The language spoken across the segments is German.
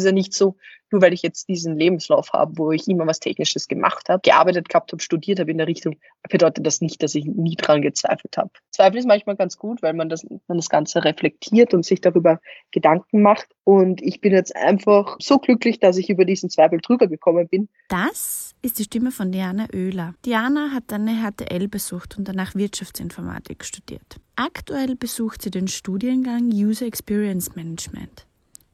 Ist ja nicht so, nur weil ich jetzt diesen Lebenslauf habe, wo ich immer was Technisches gemacht habe, gearbeitet gehabt habe, studiert habe in der Richtung, bedeutet das nicht, dass ich nie dran gezweifelt habe. Zweifel ist manchmal ganz gut, weil man das, man das Ganze reflektiert und sich darüber Gedanken macht. Und ich bin jetzt einfach so glücklich, dass ich über diesen Zweifel drüber gekommen bin. Das ist die Stimme von Diana Oehler. Diana hat eine HTL besucht und danach Wirtschaftsinformatik studiert. Aktuell besucht sie den Studiengang User Experience Management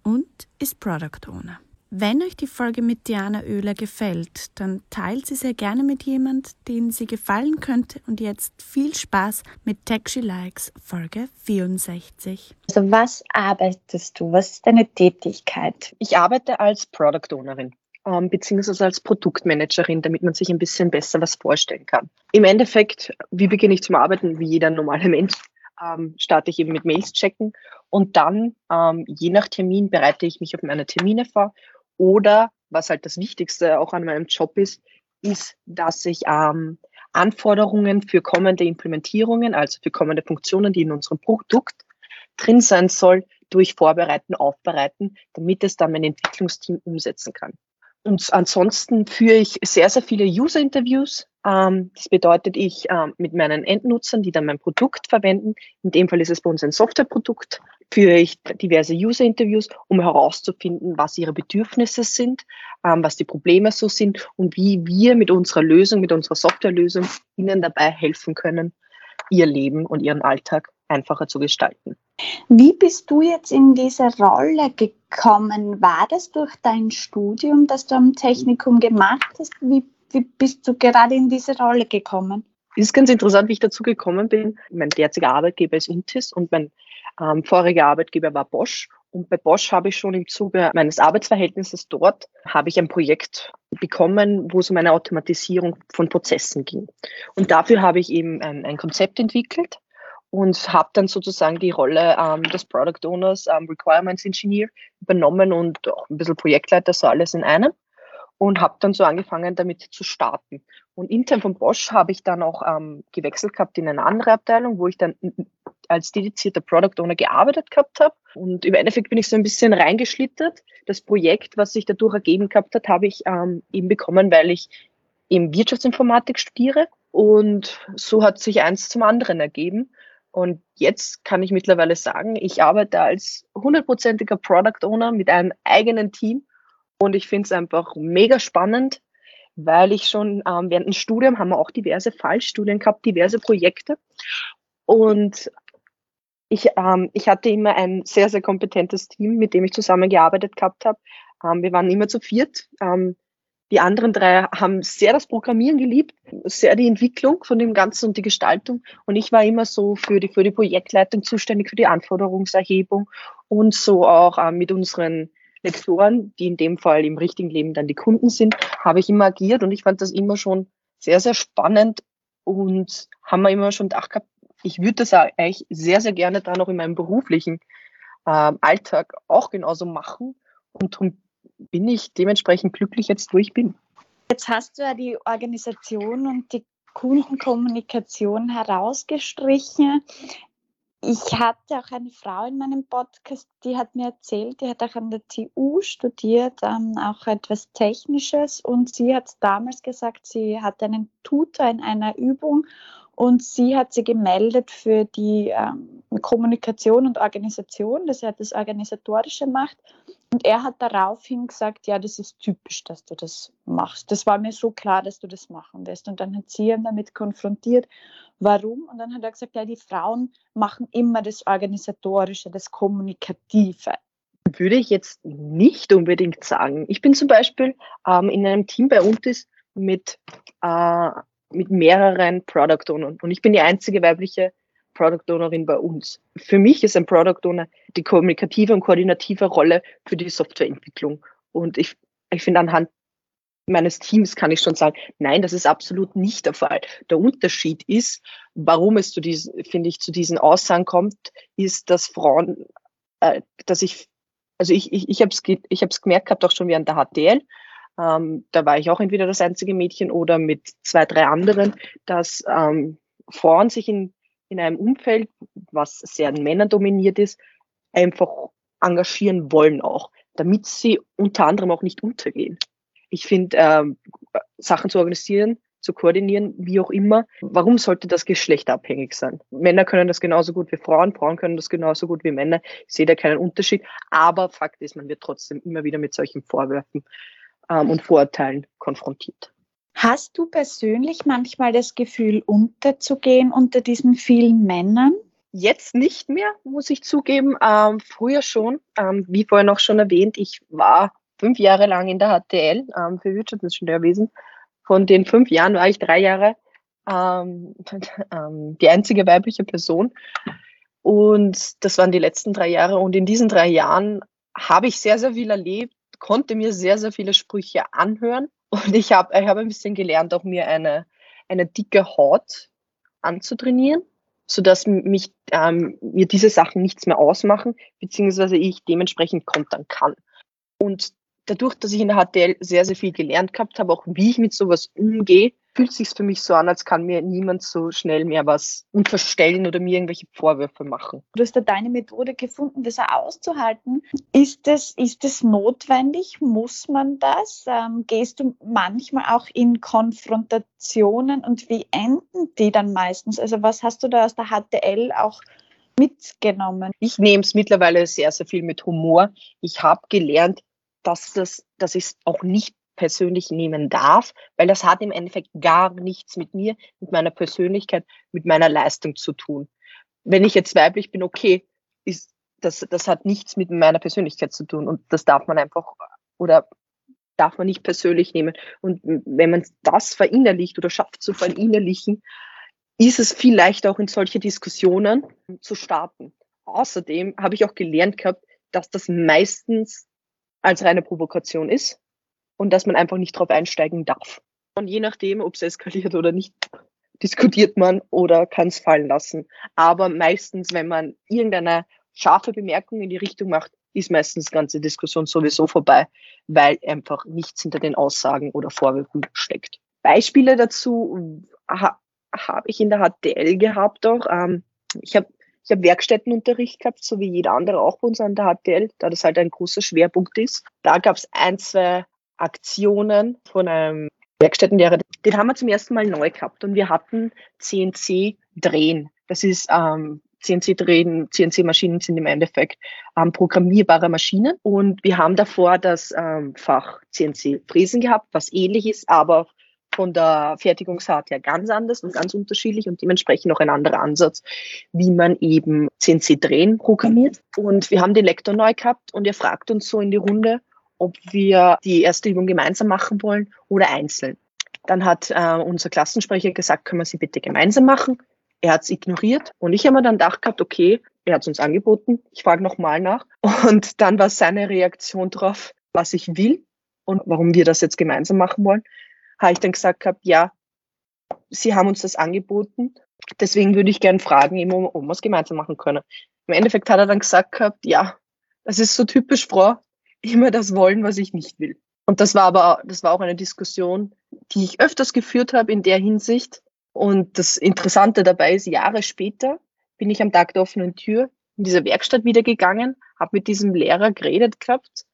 und ist Product Owner. Wenn euch die Folge mit Diana Oehler gefällt, dann teilt sie sehr gerne mit jemand, den sie gefallen könnte. Und jetzt viel Spaß mit Tech She Likes Folge 64. Also was arbeitest du? Was ist deine Tätigkeit? Ich arbeite als Product Ownerin ähm, beziehungsweise als Produktmanagerin, damit man sich ein bisschen besser was vorstellen kann. Im Endeffekt, wie beginne ich zum Arbeiten? Wie jeder normale Mensch ähm, starte ich eben mit Mails checken und dann, ähm, je nach Termin, bereite ich mich auf meine Termine vor oder was halt das Wichtigste auch an meinem Job ist, ist, dass ich ähm, Anforderungen für kommende Implementierungen, also für kommende Funktionen, die in unserem Produkt drin sein soll, durch Vorbereiten, Aufbereiten, damit es dann mein Entwicklungsteam umsetzen kann. Und ansonsten führe ich sehr, sehr viele User-Interviews. Ähm, das bedeutet, ich ähm, mit meinen Endnutzern, die dann mein Produkt verwenden, in dem Fall ist es bei uns ein Softwareprodukt, führe ich diverse User-Interviews, um herauszufinden, was ihre Bedürfnisse sind, ähm, was die Probleme so sind und wie wir mit unserer Lösung, mit unserer Softwarelösung ihnen dabei helfen können, ihr Leben und ihren Alltag einfacher zu gestalten. Wie bist du jetzt in diese Rolle gekommen? War das durch dein Studium, das du am Technikum gemacht hast? Wie, wie bist du gerade in diese Rolle gekommen? Es ist ganz interessant, wie ich dazu gekommen bin. Mein derziger Arbeitgeber ist Intis und mein ähm, voriger Arbeitgeber war Bosch. Und bei Bosch habe ich schon im Zuge meines Arbeitsverhältnisses dort, habe ich ein Projekt bekommen, wo es um eine Automatisierung von Prozessen ging. Und dafür habe ich eben ein, ein Konzept entwickelt und habe dann sozusagen die Rolle ähm, des Product Owners, ähm, Requirements Engineer übernommen und auch ein bisschen Projektleiter, so alles in einem und habe dann so angefangen, damit zu starten. Und intern von Bosch habe ich dann auch ähm, gewechselt gehabt in eine andere Abteilung, wo ich dann als dedizierter Product Owner gearbeitet gehabt habe. Und im Endeffekt bin ich so ein bisschen reingeschlittert. Das Projekt, was sich dadurch ergeben gehabt hat, habe ich ähm, eben bekommen, weil ich eben Wirtschaftsinformatik studiere. Und so hat sich eins zum anderen ergeben. Und jetzt kann ich mittlerweile sagen, ich arbeite als hundertprozentiger Product Owner mit einem eigenen Team und ich finde es einfach mega spannend, weil ich schon ähm, während dem Studium haben wir auch diverse Fallstudien gehabt, diverse Projekte. Und ich, ähm, ich hatte immer ein sehr, sehr kompetentes Team, mit dem ich zusammengearbeitet gehabt habe. Ähm, wir waren immer zu viert. Ähm, die anderen drei haben sehr das Programmieren geliebt, sehr die Entwicklung von dem Ganzen und die Gestaltung. Und ich war immer so für die, für die Projektleitung zuständig, für die Anforderungserhebung und so auch äh, mit unseren Lektoren, die in dem Fall im richtigen Leben dann die Kunden sind, habe ich immer agiert und ich fand das immer schon sehr, sehr spannend und haben wir immer schon gedacht gehabt, ich würde das eigentlich sehr, sehr gerne da noch in meinem beruflichen äh, Alltag auch genauso machen und darum bin ich dementsprechend glücklich jetzt, wo ich bin. Jetzt hast du ja die Organisation und die Kundenkommunikation herausgestrichen ich hatte auch eine Frau in meinem Podcast, die hat mir erzählt, die hat auch an der TU studiert, ähm, auch etwas Technisches. Und sie hat damals gesagt, sie hat einen Tutor in einer Übung und sie hat sie gemeldet für die ähm, Kommunikation und Organisation, dass er das Organisatorische macht. Und er hat daraufhin gesagt, ja, das ist typisch, dass du das machst. Das war mir so klar, dass du das machen wirst. Und dann hat sie ihn damit konfrontiert, warum. Und dann hat er gesagt, ja, die Frauen machen immer das Organisatorische, das Kommunikative. Würde ich jetzt nicht unbedingt sagen. Ich bin zum Beispiel ähm, in einem Team bei uns mit, äh, mit mehreren Product Ownern und ich bin die einzige weibliche Product Ownerin bei uns. Für mich ist ein Product Owner die kommunikative und koordinative Rolle für die Softwareentwicklung. Und ich, ich finde, anhand meines Teams kann ich schon sagen, nein, das ist absolut nicht der Fall. Der Unterschied ist, warum es zu diesen, finde ich, zu diesen Aussagen kommt, ist, dass Frauen, äh, dass ich, also ich, ich, ich habe es ich hab's gemerkt gehabt, auch schon während der HTL, ähm, da war ich auch entweder das einzige Mädchen oder mit zwei, drei anderen, dass ähm, Frauen sich in in einem Umfeld, was sehr männerdominiert ist, einfach engagieren wollen auch, damit sie unter anderem auch nicht untergehen. Ich finde, ähm, Sachen zu organisieren, zu koordinieren, wie auch immer, warum sollte das geschlechtabhängig sein? Männer können das genauso gut wie Frauen, Frauen können das genauso gut wie Männer. Ich sehe da keinen Unterschied. Aber Fakt ist, man wird trotzdem immer wieder mit solchen Vorwürfen ähm, und Vorurteilen konfrontiert. Hast du persönlich manchmal das Gefühl, unterzugehen unter diesen vielen Männern? Jetzt nicht mehr, muss ich zugeben. Ähm, früher schon. Ähm, wie vorhin auch schon erwähnt, ich war fünf Jahre lang in der HTL ähm, für Wirtschaftsingenieurwesen. Von den fünf Jahren war ich drei Jahre ähm, ähm, die einzige weibliche Person. Und das waren die letzten drei Jahre. Und in diesen drei Jahren habe ich sehr, sehr viel erlebt, konnte mir sehr, sehr viele Sprüche anhören. Und ich habe ich hab ein bisschen gelernt, auch mir eine, eine dicke Haut anzutrainieren sodass mich ähm, mir diese Sachen nichts mehr ausmachen, beziehungsweise ich dementsprechend kontern kann. Und dadurch, dass ich in der HTL sehr, sehr viel gelernt gehabt habe, auch wie ich mit sowas umgehe, fühlt sich für mich so an, als kann mir niemand so schnell mehr was unterstellen oder mir irgendwelche Vorwürfe machen. Du hast da deine Methode gefunden, das auszuhalten. Ist es, ist es notwendig? Muss man das? Ähm, gehst du manchmal auch in Konfrontationen und wie enden die dann meistens? Also was hast du da aus der HTL auch mitgenommen? Ich nehme es mittlerweile sehr, sehr viel mit Humor. Ich habe gelernt, dass, das, dass ich es auch nicht persönlich nehmen darf, weil das hat im Endeffekt gar nichts mit mir, mit meiner Persönlichkeit, mit meiner Leistung zu tun. Wenn ich jetzt weiblich bin, okay, ist, das, das hat nichts mit meiner Persönlichkeit zu tun und das darf man einfach oder darf man nicht persönlich nehmen. Und wenn man das verinnerlicht oder schafft zu verinnerlichen, ist es viel leichter auch in solche Diskussionen zu starten. Außerdem habe ich auch gelernt gehabt, dass das meistens als reine Provokation ist und dass man einfach nicht drauf einsteigen darf. Und je nachdem, ob es eskaliert oder nicht, diskutiert man oder kann es fallen lassen. Aber meistens, wenn man irgendeine scharfe Bemerkung in die Richtung macht, ist meistens die ganze Diskussion sowieso vorbei, weil einfach nichts hinter den Aussagen oder Vorwürfen steckt. Beispiele dazu ha habe ich in der HTL gehabt auch. Ähm, ich habe ich hab Werkstättenunterricht gehabt, so wie jeder andere auch bei uns an der HTL, da das halt ein großer Schwerpunkt ist. Da gab es ein, zwei Aktionen von einem Werkstättenlehrer. Den haben wir zum ersten Mal neu gehabt und wir hatten CNC-Drehen. Das ist ähm, CNC-Drehen, CNC-Maschinen sind im Endeffekt ähm, programmierbare Maschinen. Und wir haben davor das ähm, Fach CNC-Fräsen gehabt, was ähnlich ist, aber von der Fertigungsart her ganz anders und ganz unterschiedlich und dementsprechend auch ein anderer Ansatz, wie man eben CNC-Drehen programmiert. Und wir haben den Lektor neu gehabt und er fragt uns so in die Runde, ob wir die erste Übung gemeinsam machen wollen oder einzeln. Dann hat äh, unser Klassensprecher gesagt, können wir sie bitte gemeinsam machen. Er hat es ignoriert und ich habe mir dann gedacht gehabt, okay, er hat es uns angeboten, ich frage nochmal nach. Und dann war seine Reaktion darauf, was ich will und warum wir das jetzt gemeinsam machen wollen, habe ich dann gesagt gehabt, ja, sie haben uns das angeboten, deswegen würde ich gerne fragen, ob wir es gemeinsam machen können. Im Endeffekt hat er dann gesagt gehabt, ja, das ist so typisch Frau, immer das wollen, was ich nicht will. Und das war aber, das war auch eine Diskussion, die ich öfters geführt habe in der Hinsicht. Und das Interessante dabei ist, Jahre später bin ich am Tag der offenen Tür in dieser Werkstatt wieder gegangen, habe mit diesem Lehrer geredet gehabt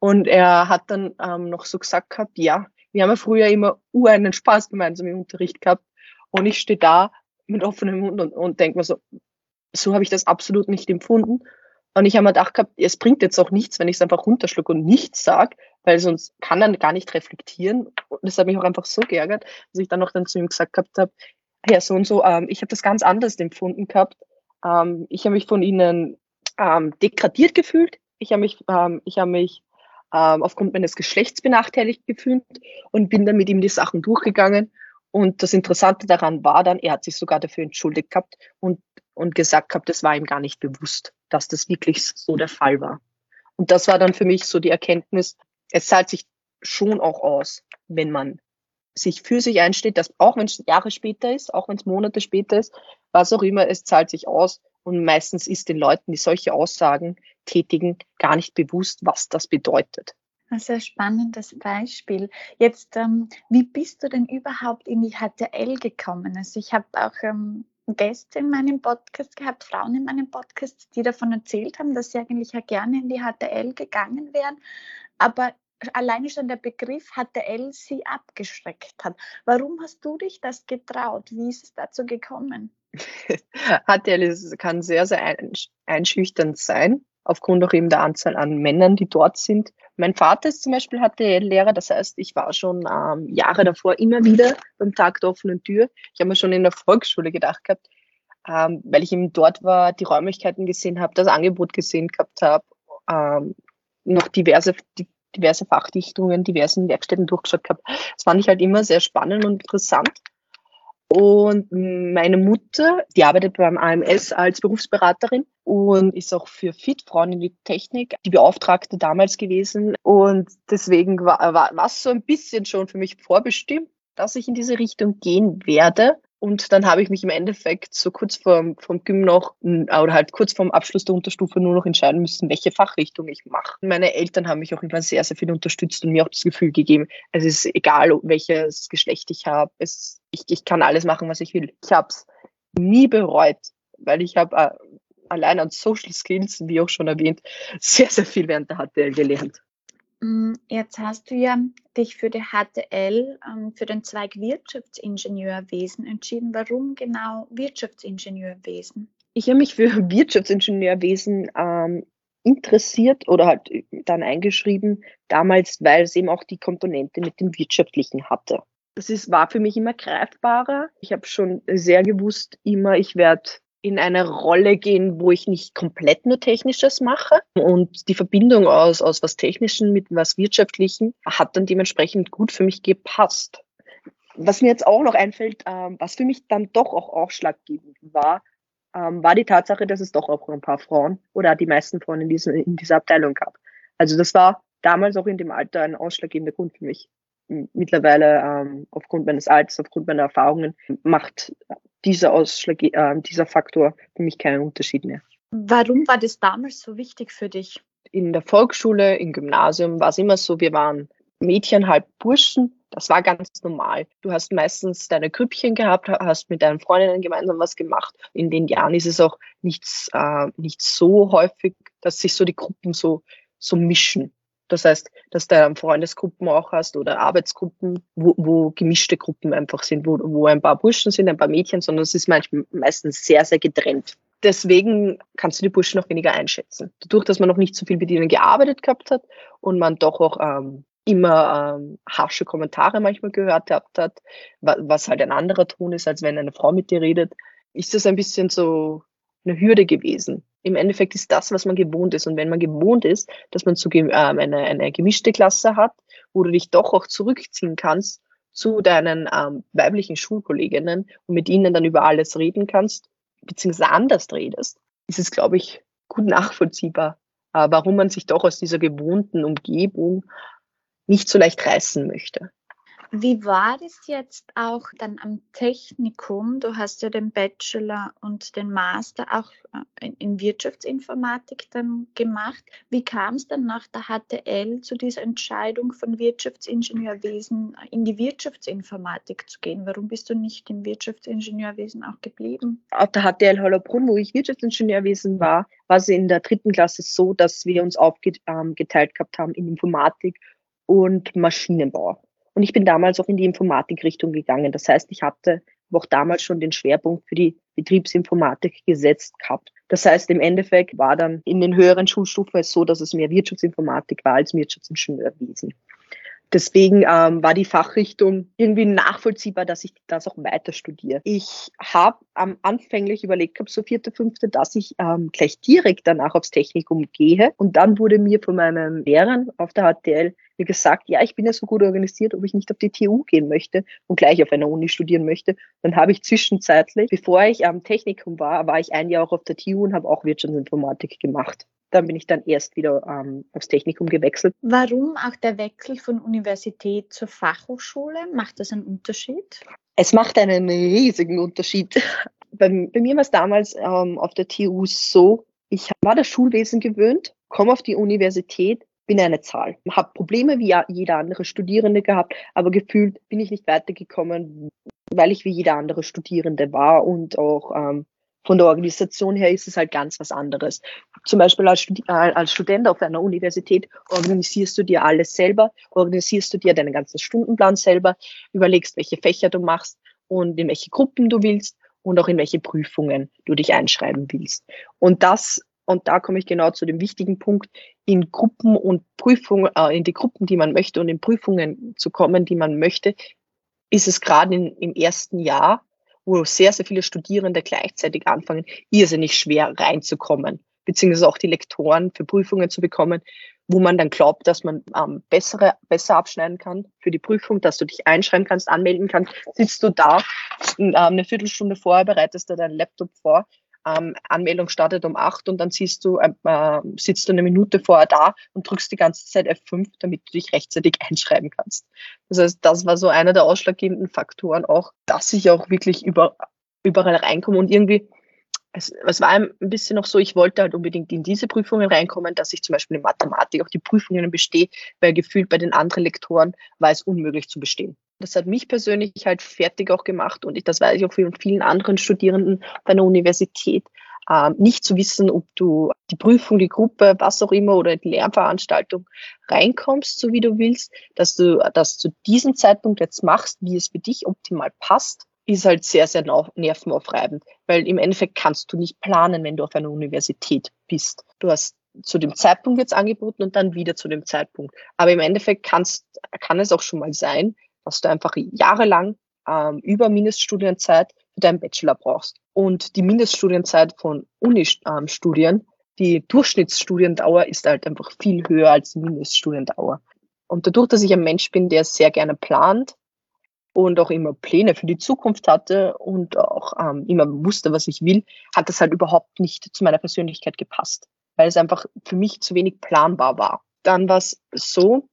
und er hat dann ähm, noch so gesagt gehabt, ja, wir haben ja früher immer einen Spaß gemeinsam im Unterricht gehabt und ich stehe da mit offenem Mund und, und denke mir so, so habe ich das absolut nicht empfunden. Und ich habe mir gedacht gehabt, es bringt jetzt auch nichts, wenn ich es einfach runterschlucke und nichts sage, weil sonst kann er gar nicht reflektieren. Und das hat mich auch einfach so geärgert, dass ich dann noch dann zu ihm gesagt gehabt habe, ja, so und so, ähm, ich habe das ganz anders empfunden gehabt. Ähm, ich habe mich von ihnen ähm, degradiert gefühlt. Ich habe mich, ähm, ich habe mich ähm, aufgrund meines Geschlechts benachteiligt gefühlt und bin dann mit ihm die Sachen durchgegangen. Und das Interessante daran war dann, er hat sich sogar dafür entschuldigt gehabt und, und gesagt gehabt, das war ihm gar nicht bewusst dass das wirklich so der Fall war. Und das war dann für mich so die Erkenntnis, es zahlt sich schon auch aus, wenn man sich für sich einsteht, dass auch wenn es Jahre später ist, auch wenn es Monate später ist, was auch immer, es zahlt sich aus. Und meistens ist den Leuten, die solche Aussagen tätigen, gar nicht bewusst, was das bedeutet. Ein sehr spannendes Beispiel. Jetzt, ähm, wie bist du denn überhaupt in die HTL gekommen? Also ich habe auch ähm, Gäste in meinem Podcast gehabt, Frauen in meinem Podcast, die davon erzählt haben, dass sie eigentlich ja gerne in die HTL gegangen wären, aber alleine schon der Begriff HTL sie abgeschreckt hat. Warum hast du dich das getraut? Wie ist es dazu gekommen? HTL kann sehr, sehr einschüchternd sein, aufgrund auch eben der Anzahl an Männern, die dort sind. Mein Vater ist zum Beispiel HTL-Lehrer, das heißt, ich war schon ähm, Jahre davor immer wieder beim Tag der offenen Tür. Ich habe mir schon in der Volksschule gedacht gehabt, ähm, weil ich eben dort war, die Räumlichkeiten gesehen habe, das Angebot gesehen gehabt habe, ähm, noch diverse, diverse Fachdichtungen, diversen Werkstätten durchgeschaut gehabt. Das fand ich halt immer sehr spannend und interessant. Und meine Mutter, die arbeitet beim AMS als Berufsberaterin und ist auch für Fit Frauen in die Technik die Beauftragte damals gewesen. Und deswegen war, war, war es so ein bisschen schon für mich vorbestimmt, dass ich in diese Richtung gehen werde. Und dann habe ich mich im Endeffekt so kurz vorm, vom Gym noch oder halt kurz vorm Abschluss der Unterstufe nur noch entscheiden müssen, welche Fachrichtung ich mache. Meine Eltern haben mich auch immer sehr, sehr viel unterstützt und mir auch das Gefühl gegeben, es ist egal, welches Geschlecht ich habe. Es, ich, ich kann alles machen, was ich will. Ich habe es nie bereut, weil ich habe äh, allein an Social Skills, wie auch schon erwähnt, sehr, sehr viel während der HTL gelernt. Mm, jetzt hast du ja dich für die HTL, ähm, für den Zweig Wirtschaftsingenieurwesen entschieden. Warum genau Wirtschaftsingenieurwesen? Ich habe mich für Wirtschaftsingenieurwesen ähm, interessiert oder halt äh, dann eingeschrieben, damals, weil es eben auch die Komponente mit dem Wirtschaftlichen hatte. Das ist, war für mich immer greifbarer. Ich habe schon sehr gewusst, immer, ich werde in eine Rolle gehen, wo ich nicht komplett nur Technisches mache. Und die Verbindung aus, aus was Technischen mit was Wirtschaftlichen hat dann dementsprechend gut für mich gepasst. Was mir jetzt auch noch einfällt, ähm, was für mich dann doch auch ausschlaggebend war, ähm, war die Tatsache, dass es doch auch ein paar Frauen oder die meisten Frauen in, diesen, in dieser Abteilung gab. Also das war damals auch in dem Alter ein ausschlaggebender Grund für mich. Mittlerweile ähm, aufgrund meines Alters, aufgrund meiner Erfahrungen macht dieser Ausschlag, äh, dieser Faktor für mich keinen Unterschied mehr. Warum war das damals so wichtig für dich? In der Volksschule, im Gymnasium war es immer so, wir waren Mädchen, halb Burschen. Das war ganz normal. Du hast meistens deine Grüppchen gehabt, hast mit deinen Freundinnen gemeinsam was gemacht. In den Jahren ist es auch nichts, äh, nicht so häufig, dass sich so die Gruppen so, so mischen. Das heißt, dass du Freundesgruppen auch hast oder Arbeitsgruppen, wo, wo gemischte Gruppen einfach sind, wo, wo ein paar Burschen sind, ein paar Mädchen, sondern es ist manchmal meistens sehr, sehr getrennt. Deswegen kannst du die Burschen noch weniger einschätzen. Dadurch, dass man noch nicht so viel mit ihnen gearbeitet gehabt hat und man doch auch ähm, immer ähm, harsche Kommentare manchmal gehört gehabt hat, was halt ein anderer Ton ist, als wenn eine Frau mit dir redet, ist das ein bisschen so eine Hürde gewesen im Endeffekt ist das, was man gewohnt ist. Und wenn man gewohnt ist, dass man zu, äh, eine, eine gemischte Klasse hat, wo du dich doch auch zurückziehen kannst zu deinen ähm, weiblichen Schulkolleginnen und mit ihnen dann über alles reden kannst, beziehungsweise anders redest, ist es, glaube ich, gut nachvollziehbar, äh, warum man sich doch aus dieser gewohnten Umgebung nicht so leicht reißen möchte. Wie war das jetzt auch dann am Technikum? Du hast ja den Bachelor und den Master auch äh, in Wirtschaftsinformatik dann gemacht. Wie kam es dann nach der HTL zu dieser Entscheidung von Wirtschaftsingenieurwesen in die Wirtschaftsinformatik zu gehen? Warum bist du nicht im Wirtschaftsingenieurwesen auch geblieben? Auf der HTL Hollerbrunn, wo ich Wirtschaftsingenieurwesen war, war es in der dritten Klasse so, dass wir uns aufgeteilt ähm, gehabt haben in Informatik und Maschinenbau. Und ich bin damals auch in die Informatikrichtung gegangen. Das heißt, ich hatte auch damals schon den Schwerpunkt für die Betriebsinformatik gesetzt gehabt. Das heißt, im Endeffekt war dann in den höheren Schulstufen es so, dass es mehr Wirtschaftsinformatik war als Wirtschaftsingenieurwesen. Deswegen ähm, war die Fachrichtung irgendwie nachvollziehbar, dass ich das auch weiter studiere. Ich habe am anfänglich überlegt gehabt, so vierte, fünfte, dass ich ähm, gleich direkt danach aufs Technikum gehe. Und dann wurde mir von meinen Lehrern auf der HTL mir gesagt, ja, ich bin ja so gut organisiert, ob ich nicht auf die TU gehen möchte und gleich auf einer Uni studieren möchte. Dann habe ich zwischenzeitlich, bevor ich am Technikum war, war ich ein Jahr auch auf der TU und habe auch Wirtschaftsinformatik gemacht. Dann bin ich dann erst wieder ähm, aufs Technikum gewechselt. Warum auch der Wechsel von Universität zur Fachhochschule? Macht das einen Unterschied? Es macht einen riesigen Unterschied. Bei, bei mir war es damals ähm, auf der TU so, ich war das Schulwesen gewöhnt, komme auf die Universität, bin eine Zahl. Habe Probleme wie jeder andere Studierende gehabt, aber gefühlt bin ich nicht weitergekommen, weil ich wie jeder andere Studierende war und auch ähm, von der Organisation her ist es halt ganz was anderes. Zum Beispiel als, Studi äh, als Student auf einer Universität organisierst du dir alles selber, organisierst du dir deinen ganzen Stundenplan selber, überlegst, welche Fächer du machst und in welche Gruppen du willst und auch in welche Prüfungen du dich einschreiben willst. Und das und da komme ich genau zu dem wichtigen Punkt, in Gruppen und Prüfungen, äh, in die Gruppen, die man möchte und in Prüfungen zu kommen, die man möchte, ist es gerade im ersten Jahr, wo sehr, sehr viele Studierende gleichzeitig anfangen, irrsinnig schwer reinzukommen, beziehungsweise auch die Lektoren für Prüfungen zu bekommen, wo man dann glaubt, dass man ähm, bessere, besser abschneiden kann für die Prüfung, dass du dich einschreiben kannst, anmelden kannst, sitzt du da, äh, eine Viertelstunde vorher bereitest du deinen Laptop vor ähm, Anmeldung startet um acht und dann siehst du, äh, äh, sitzt du eine Minute vorher da und drückst die ganze Zeit F5, damit du dich rechtzeitig einschreiben kannst. Das heißt, das war so einer der ausschlaggebenden Faktoren auch, dass ich auch wirklich über, überall reinkomme und irgendwie es, es war ein bisschen noch so, ich wollte halt unbedingt in diese Prüfungen reinkommen, dass ich zum Beispiel in Mathematik auch die Prüfungen bestehe, weil gefühlt bei den anderen Lektoren war es unmöglich zu bestehen. Das hat mich persönlich halt fertig auch gemacht und ich, das weiß ich auch von vielen anderen Studierenden bei einer Universität, äh, nicht zu wissen, ob du die Prüfung, die Gruppe, was auch immer oder die Lernveranstaltung reinkommst, so wie du willst, dass du das zu diesem Zeitpunkt jetzt machst, wie es für dich optimal passt, ist halt sehr, sehr nervenaufreibend, weil im Endeffekt kannst du nicht planen, wenn du auf einer Universität bist. Du hast zu dem Zeitpunkt jetzt angeboten und dann wieder zu dem Zeitpunkt. Aber im Endeffekt kannst, kann es auch schon mal sein, dass du einfach jahrelang ähm, über Mindeststudienzeit für deinen Bachelor brauchst. Und die Mindeststudienzeit von Uni-Studien, ähm, die Durchschnittsstudiendauer ist halt einfach viel höher als die Mindeststudiendauer. Und dadurch, dass ich ein Mensch bin, der sehr gerne plant und auch immer Pläne für die Zukunft hatte und auch ähm, immer wusste, was ich will, hat das halt überhaupt nicht zu meiner Persönlichkeit gepasst, weil es einfach für mich zu wenig planbar war. Dann war es so,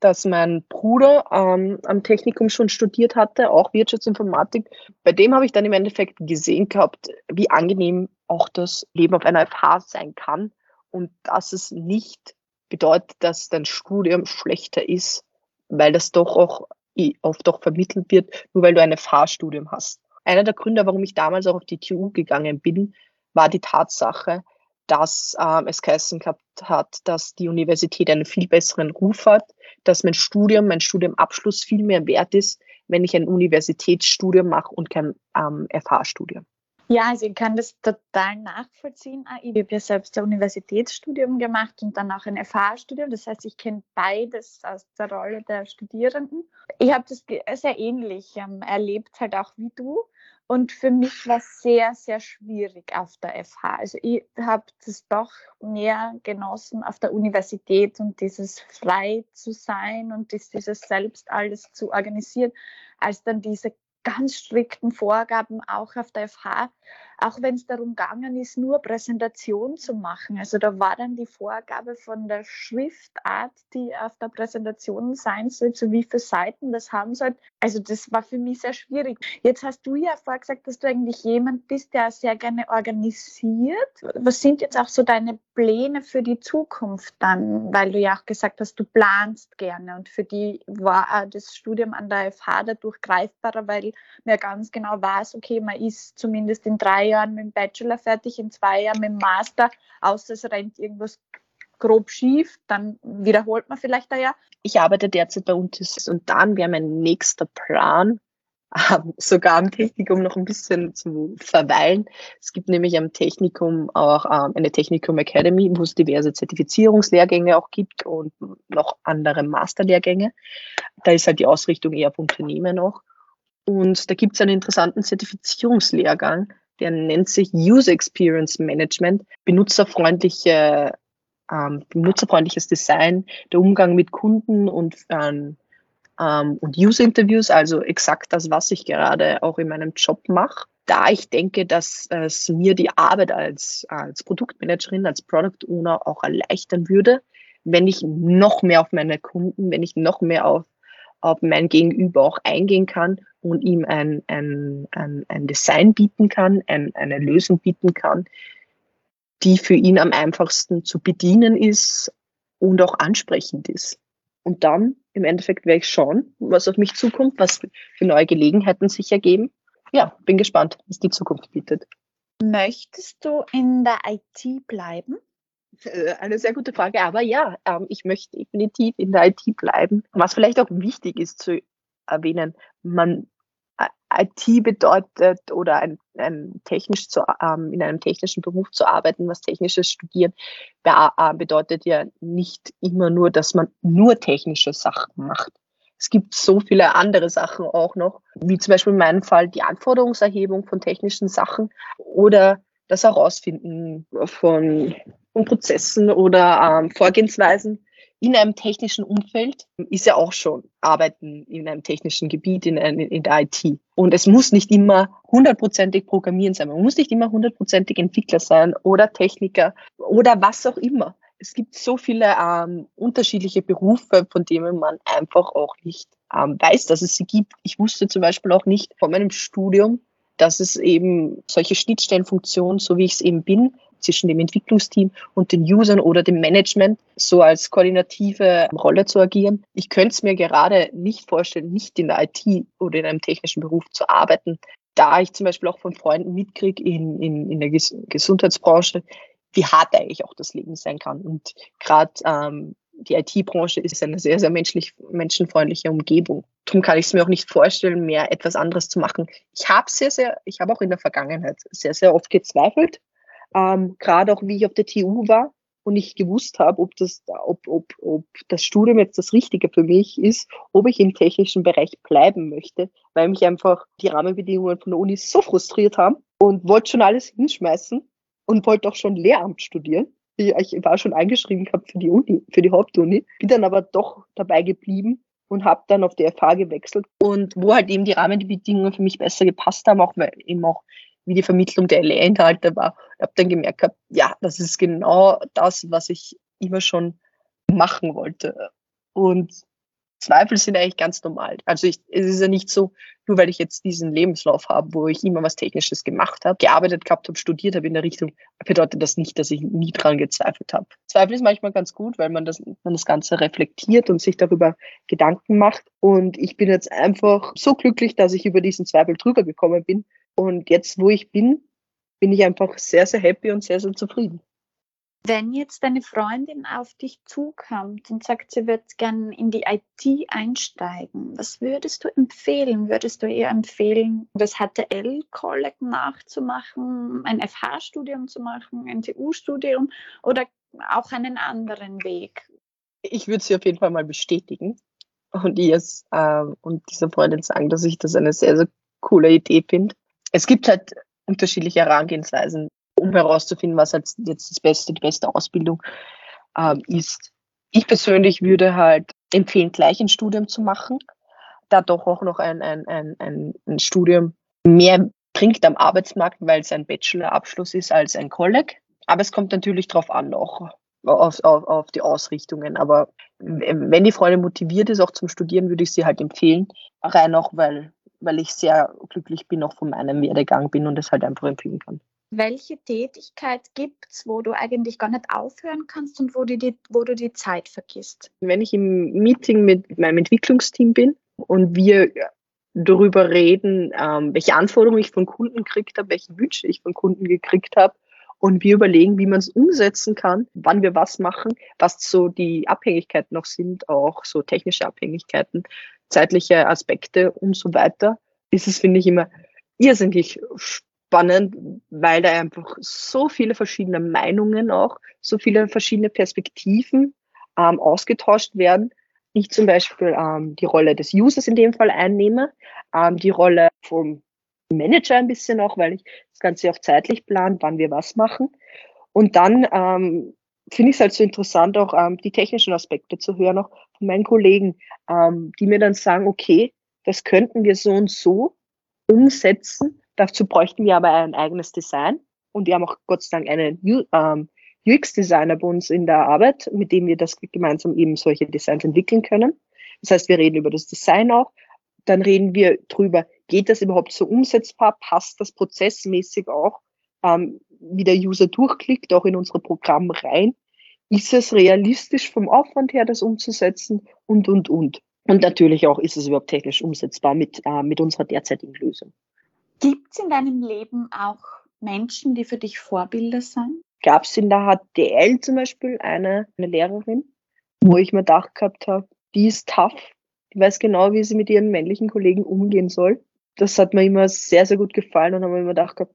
dass mein Bruder ähm, am Technikum schon studiert hatte, auch Wirtschaftsinformatik. Bei dem habe ich dann im Endeffekt gesehen gehabt, wie angenehm auch das Leben auf einer FH sein kann und dass es nicht bedeutet, dass dein Studium schlechter ist, weil das doch auch oft auch vermittelt wird, nur weil du ein FH-Studium hast. Einer der Gründe, warum ich damals auch auf die TU gegangen bin, war die Tatsache, dass ähm, es geheißen gehabt hat, dass die Universität einen viel besseren Ruf hat, dass mein Studium, mein Studiumabschluss viel mehr wert ist, wenn ich ein Universitätsstudium mache und kein ähm, FH-Studium. Ja, also ich kann das total nachvollziehen. Ah, ich habe ja selbst ein Universitätsstudium gemacht und dann auch ein FH-Studium. Das heißt, ich kenne beides aus der Rolle der Studierenden. Ich habe das sehr ähnlich ähm, erlebt, halt auch wie du. Und für mich war es sehr, sehr schwierig auf der FH. Also ich habe das doch mehr genossen auf der Universität und dieses frei zu sein und dieses selbst alles zu organisieren, als dann diese ganz strikten Vorgaben auch auf der FH, auch wenn es darum gegangen ist, nur Präsentation zu machen. Also da war dann die Vorgabe von der Schriftart, die auf der Präsentation sein soll, so wie viele Seiten das haben soll. Also das war für mich sehr schwierig. Jetzt hast du ja vorher gesagt, dass du eigentlich jemand bist, der sehr gerne organisiert. Was sind jetzt auch so deine Pläne für die Zukunft dann? Weil du ja auch gesagt hast, du planst gerne und für die war das Studium an der FH dadurch greifbarer, weil man ganz genau weiß, okay, man ist zumindest in drei Jahren mit dem Bachelor fertig, in zwei Jahren mit dem Master, außer es rennt irgendwas grob schief, dann wiederholt man vielleicht ein Jahr. Ich arbeite derzeit bei uns und dann wäre mein nächster Plan, ähm, sogar am Technikum noch ein bisschen zu verweilen. Es gibt nämlich am Technikum auch ähm, eine Technikum Academy, wo es diverse Zertifizierungslehrgänge auch gibt und noch andere Masterlehrgänge. Da ist halt die Ausrichtung eher auf Unternehmen auch. Und da gibt es einen interessanten Zertifizierungslehrgang, der nennt sich User Experience Management, benutzerfreundliche, ähm, benutzerfreundliches Design, der Umgang mit Kunden und, ähm, ähm, und User-Interviews, also exakt das, was ich gerade auch in meinem Job mache. Da ich denke, dass es mir die Arbeit als, als Produktmanagerin, als Product Owner auch erleichtern würde, wenn ich noch mehr auf meine Kunden, wenn ich noch mehr auf auf mein Gegenüber auch eingehen kann und ihm ein, ein, ein, ein Design bieten kann, ein, eine Lösung bieten kann, die für ihn am einfachsten zu bedienen ist und auch ansprechend ist. Und dann im Endeffekt werde ich schauen, was auf mich zukommt, was für neue Gelegenheiten sich ergeben. Ja, bin gespannt, was die Zukunft bietet. Möchtest du in der IT bleiben? Äh, eine sehr gute Frage, aber ja, ähm, ich möchte definitiv in der IT bleiben. Was vielleicht auch wichtig ist zu erwähnen, man IT bedeutet oder ein, ein technisch zu, ähm, in einem technischen Beruf zu arbeiten, was technisches studieren, äh, bedeutet ja nicht immer nur, dass man nur technische Sachen macht. Es gibt so viele andere Sachen auch noch, wie zum Beispiel in meinem Fall die Anforderungserhebung von technischen Sachen oder das Herausfinden von, von Prozessen oder ähm, Vorgehensweisen, in einem technischen Umfeld ist ja auch schon Arbeiten in einem technischen Gebiet, in, in der IT. Und es muss nicht immer hundertprozentig Programmieren sein. Man muss nicht immer hundertprozentig Entwickler sein oder Techniker oder was auch immer. Es gibt so viele ähm, unterschiedliche Berufe, von denen man einfach auch nicht ähm, weiß, dass es sie gibt. Ich wusste zum Beispiel auch nicht von meinem Studium, dass es eben solche Schnittstellenfunktionen, so wie ich es eben bin, zwischen dem Entwicklungsteam und den Usern oder dem Management so als koordinative Rolle zu agieren. Ich könnte es mir gerade nicht vorstellen, nicht in der IT oder in einem technischen Beruf zu arbeiten, da ich zum Beispiel auch von Freunden mitkriege in, in, in der Ges Gesundheitsbranche, wie hart eigentlich auch das Leben sein kann. Und gerade ähm, die IT-Branche ist eine sehr, sehr menschlich, menschenfreundliche Umgebung. Darum kann ich es mir auch nicht vorstellen, mehr etwas anderes zu machen. Ich habe sehr, sehr, ich habe auch in der Vergangenheit sehr, sehr oft gezweifelt, ähm, gerade auch wie ich auf der TU war und nicht gewusst habe, ob das, ob, ob, ob das Studium jetzt das Richtige für mich ist, ob ich im technischen Bereich bleiben möchte, weil mich einfach die Rahmenbedingungen von der Uni so frustriert haben und wollte schon alles hinschmeißen und wollte auch schon Lehramt studieren. Ich, ich war schon eingeschrieben gehabt für die Uni, für die Hauptuni, bin dann aber doch dabei geblieben und habe dann auf die FH gewechselt und wo halt eben die Rahmenbedingungen für mich besser gepasst haben, auch weil eben auch wie die Vermittlung der Lehrinhalte war. Ich habe dann gemerkt, gehabt, ja, das ist genau das, was ich immer schon machen wollte. Und Zweifel sind eigentlich ganz normal. Also ich, es ist ja nicht so, nur weil ich jetzt diesen Lebenslauf habe, wo ich immer was Technisches gemacht habe, gearbeitet gehabt habe, studiert habe in der Richtung, bedeutet das nicht, dass ich nie dran gezweifelt habe. Zweifel ist manchmal ganz gut, weil man das, man das Ganze reflektiert und sich darüber Gedanken macht. Und ich bin jetzt einfach so glücklich, dass ich über diesen Zweifel drüber gekommen bin und jetzt, wo ich bin, bin ich einfach sehr, sehr happy und sehr, sehr zufrieden. Wenn jetzt deine Freundin auf dich zukommt und sagt, sie wird gerne in die IT einsteigen, was würdest du empfehlen? Würdest du ihr empfehlen, das HTL-Kolleg nachzumachen, ein FH-Studium zu machen, ein TU-Studium oder auch einen anderen Weg? Ich würde sie auf jeden Fall mal bestätigen und ihr äh, und dieser Freundin sagen, dass ich das eine sehr, sehr coole Idee finde es gibt halt unterschiedliche Herangehensweisen, um herauszufinden, was halt jetzt das Beste, die beste Ausbildung ähm, ist. Ich persönlich würde halt empfehlen, gleich ein Studium zu machen, da doch auch noch ein, ein, ein, ein, ein Studium mehr bringt am Arbeitsmarkt, weil es ein Bachelorabschluss ist als ein Kolleg. Aber es kommt natürlich darauf an, auch auf, auf, auf die Ausrichtungen. Aber wenn die Freundin motiviert ist, auch zum Studieren, würde ich sie halt empfehlen. Rein auch, weil weil ich sehr glücklich bin, auch von meinem Werdegang bin und es halt einfach empfehlen kann. Welche Tätigkeit gibt es, wo du eigentlich gar nicht aufhören kannst und wo du, die, wo du die Zeit vergisst? Wenn ich im Meeting mit meinem Entwicklungsteam bin und wir darüber reden, ähm, welche Anforderungen ich von Kunden gekriegt habe, welche Wünsche ich von Kunden gekriegt habe und wir überlegen, wie man es umsetzen kann, wann wir was machen, was so die Abhängigkeiten noch sind, auch so technische Abhängigkeiten, zeitliche Aspekte und so weiter, ist es, finde ich, immer irrsinnig spannend, weil da einfach so viele verschiedene Meinungen auch, so viele verschiedene Perspektiven ähm, ausgetauscht werden. Ich zum Beispiel ähm, die Rolle des Users in dem Fall einnehme, ähm, die Rolle vom Manager ein bisschen auch, weil ich das Ganze auch zeitlich plan, wann wir was machen. Und dann ähm, finde ich es halt so interessant, auch ähm, die technischen Aspekte zu hören, auch von meinen Kollegen, ähm, die mir dann sagen, okay, das könnten wir so und so umsetzen. Dazu bräuchten wir aber ein eigenes Design. Und wir haben auch Gott sei Dank einen ähm, UX-Designer bei uns in der Arbeit, mit dem wir das gemeinsam eben solche Designs entwickeln können. Das heißt, wir reden über das Design auch. Dann reden wir drüber, geht das überhaupt so umsetzbar? Passt das prozessmäßig auch? Ähm, wie der User durchklickt, auch in unsere Programme rein. ist es realistisch vom Aufwand her, das umzusetzen und, und, und. Und natürlich auch, ist es überhaupt technisch umsetzbar mit, äh, mit unserer derzeitigen Lösung. Gibt es in deinem Leben auch Menschen, die für dich Vorbilder sind? Gab es in der HTL zum Beispiel eine, eine Lehrerin, wo ich mir gedacht gehabt habe, die ist tough, die weiß genau, wie sie mit ihren männlichen Kollegen umgehen soll. Das hat mir immer sehr, sehr gut gefallen und habe mir immer gedacht gehabt,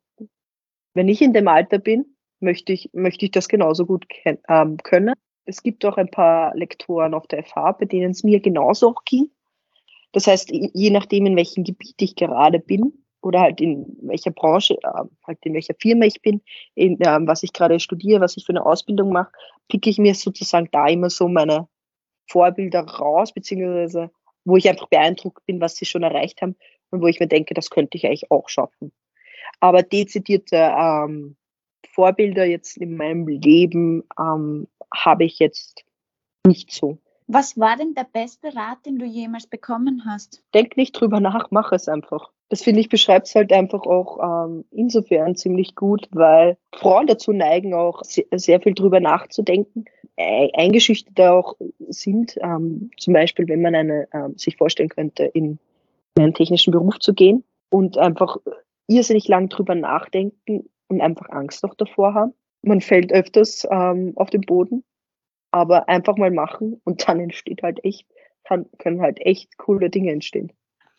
wenn ich in dem Alter bin, möchte ich, möchte ich das genauso gut ähm, können. Es gibt auch ein paar Lektoren auf der FH, bei denen es mir genauso auch ging. Das heißt, je nachdem, in welchem Gebiet ich gerade bin oder halt in welcher Branche, äh, halt in welcher Firma ich bin, in, äh, was ich gerade studiere, was ich für eine Ausbildung mache, picke ich mir sozusagen da immer so meine Vorbilder raus, beziehungsweise wo ich einfach beeindruckt bin, was sie schon erreicht haben und wo ich mir denke, das könnte ich eigentlich auch schaffen. Aber dezidierte ähm, Vorbilder jetzt in meinem Leben ähm, habe ich jetzt nicht so. Was war denn der beste Rat, den du jemals bekommen hast? Denk nicht drüber nach, mach es einfach. Das finde ich beschreibt es halt einfach auch ähm, insofern ziemlich gut, weil Frauen dazu neigen, auch sehr, sehr viel drüber nachzudenken, eingeschüchtert auch sind. Ähm, zum Beispiel, wenn man eine, ähm, sich vorstellen könnte, in einen technischen Beruf zu gehen und einfach irrsinnig lang drüber nachdenken und einfach Angst noch davor haben. Man fällt öfters ähm, auf den Boden, aber einfach mal machen und dann entsteht halt echt, kann, können halt echt coole Dinge entstehen.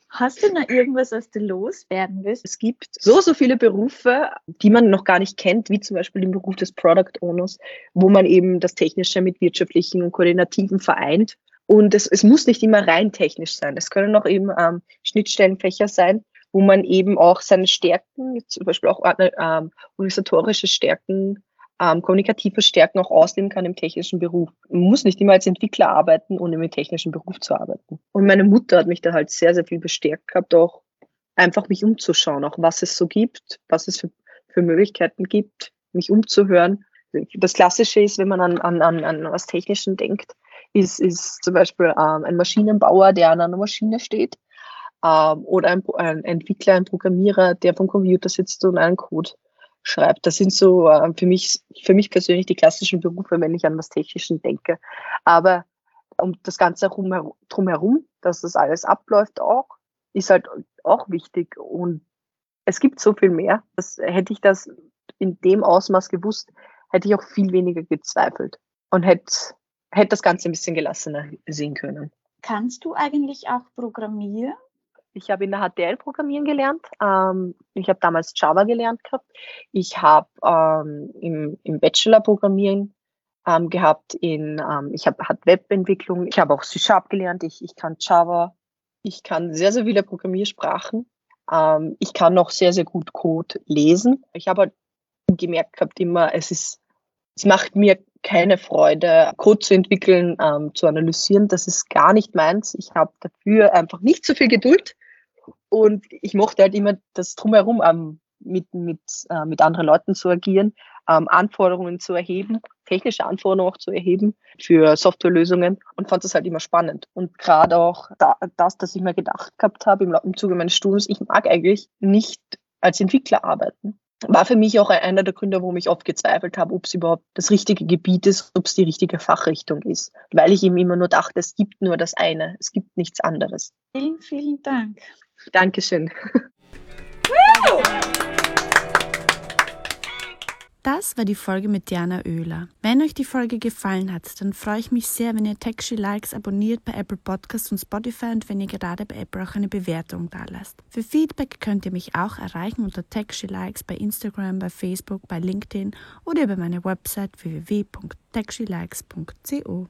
Hast du noch irgendwas, was du loswerden willst? Es gibt so, so viele Berufe, die man noch gar nicht kennt, wie zum Beispiel den Beruf des Product Owners, wo man eben das Technische mit wirtschaftlichen und koordinativen vereint. Und es, es muss nicht immer rein technisch sein. Es können auch eben ähm, Schnittstellenfächer sein, wo man eben auch seine Stärken, zum Beispiel auch ähm, organisatorische Stärken, ähm, kommunikative Stärken auch ausleben kann im technischen Beruf. Man muss nicht immer als Entwickler arbeiten, ohne im technischen Beruf zu arbeiten. Und meine Mutter hat mich da halt sehr, sehr viel bestärkt gehabt, auch einfach mich umzuschauen, auch was es so gibt, was es für, für Möglichkeiten gibt, mich umzuhören. Das Klassische ist, wenn man an, an, an, an was Technischen denkt, ist, ist zum Beispiel ähm, ein Maschinenbauer, der an einer Maschine steht ähm, oder ein, ein, Entwickler, ein Programmierer, der vom Computer sitzt und einen Code schreibt. Das sind so äh, für mich, für mich persönlich die klassischen Berufe, wenn ich an was Technischen denke. Aber um das Ganze drumherum, dass das alles abläuft auch, ist halt auch wichtig. Und es gibt so viel mehr. Das, hätte ich das in dem Ausmaß gewusst, hätte ich auch viel weniger gezweifelt und hätte, hätte das Ganze ein bisschen gelassener sehen können. Kannst du eigentlich auch programmieren? Ich habe in der HTL programmieren gelernt. Ähm, ich habe damals Java gelernt gehabt. Ich habe ähm, im, im Bachelor programmieren ähm, gehabt. In, ähm, ich habe hat Webentwicklung. Ich habe auch C-Sharp gelernt. Ich, ich kann Java. Ich kann sehr, sehr viele Programmiersprachen. Ähm, ich kann noch sehr, sehr gut Code lesen. Ich habe halt gemerkt gehabt immer, es ist, es macht mir keine Freude, Code zu entwickeln, ähm, zu analysieren. Das ist gar nicht meins. Ich habe dafür einfach nicht so viel Geduld. Und ich mochte halt immer das drumherum ähm, mit, mit, äh, mit anderen Leuten zu agieren, ähm, Anforderungen zu erheben, technische Anforderungen auch zu erheben für Softwarelösungen und fand das halt immer spannend. Und gerade auch da, das, dass ich mir gedacht gehabt habe im, im Zuge meines Studiums, ich mag eigentlich nicht als Entwickler arbeiten war für mich auch einer der Gründe, warum ich oft gezweifelt habe, ob es überhaupt das richtige Gebiet ist, ob es die richtige Fachrichtung ist. Weil ich eben immer nur dachte, es gibt nur das eine, es gibt nichts anderes. Vielen, vielen Dank. Dankeschön. Das war die Folge mit Diana Oehler. Wenn euch die Folge gefallen hat, dann freue ich mich sehr, wenn ihr Techshy Likes abonniert bei Apple Podcasts und Spotify und wenn ihr gerade bei Apple auch eine Bewertung da lasst. Für Feedback könnt ihr mich auch erreichen unter Techshy Likes bei Instagram, bei Facebook, bei LinkedIn oder über meine Website www.techshylikes.co.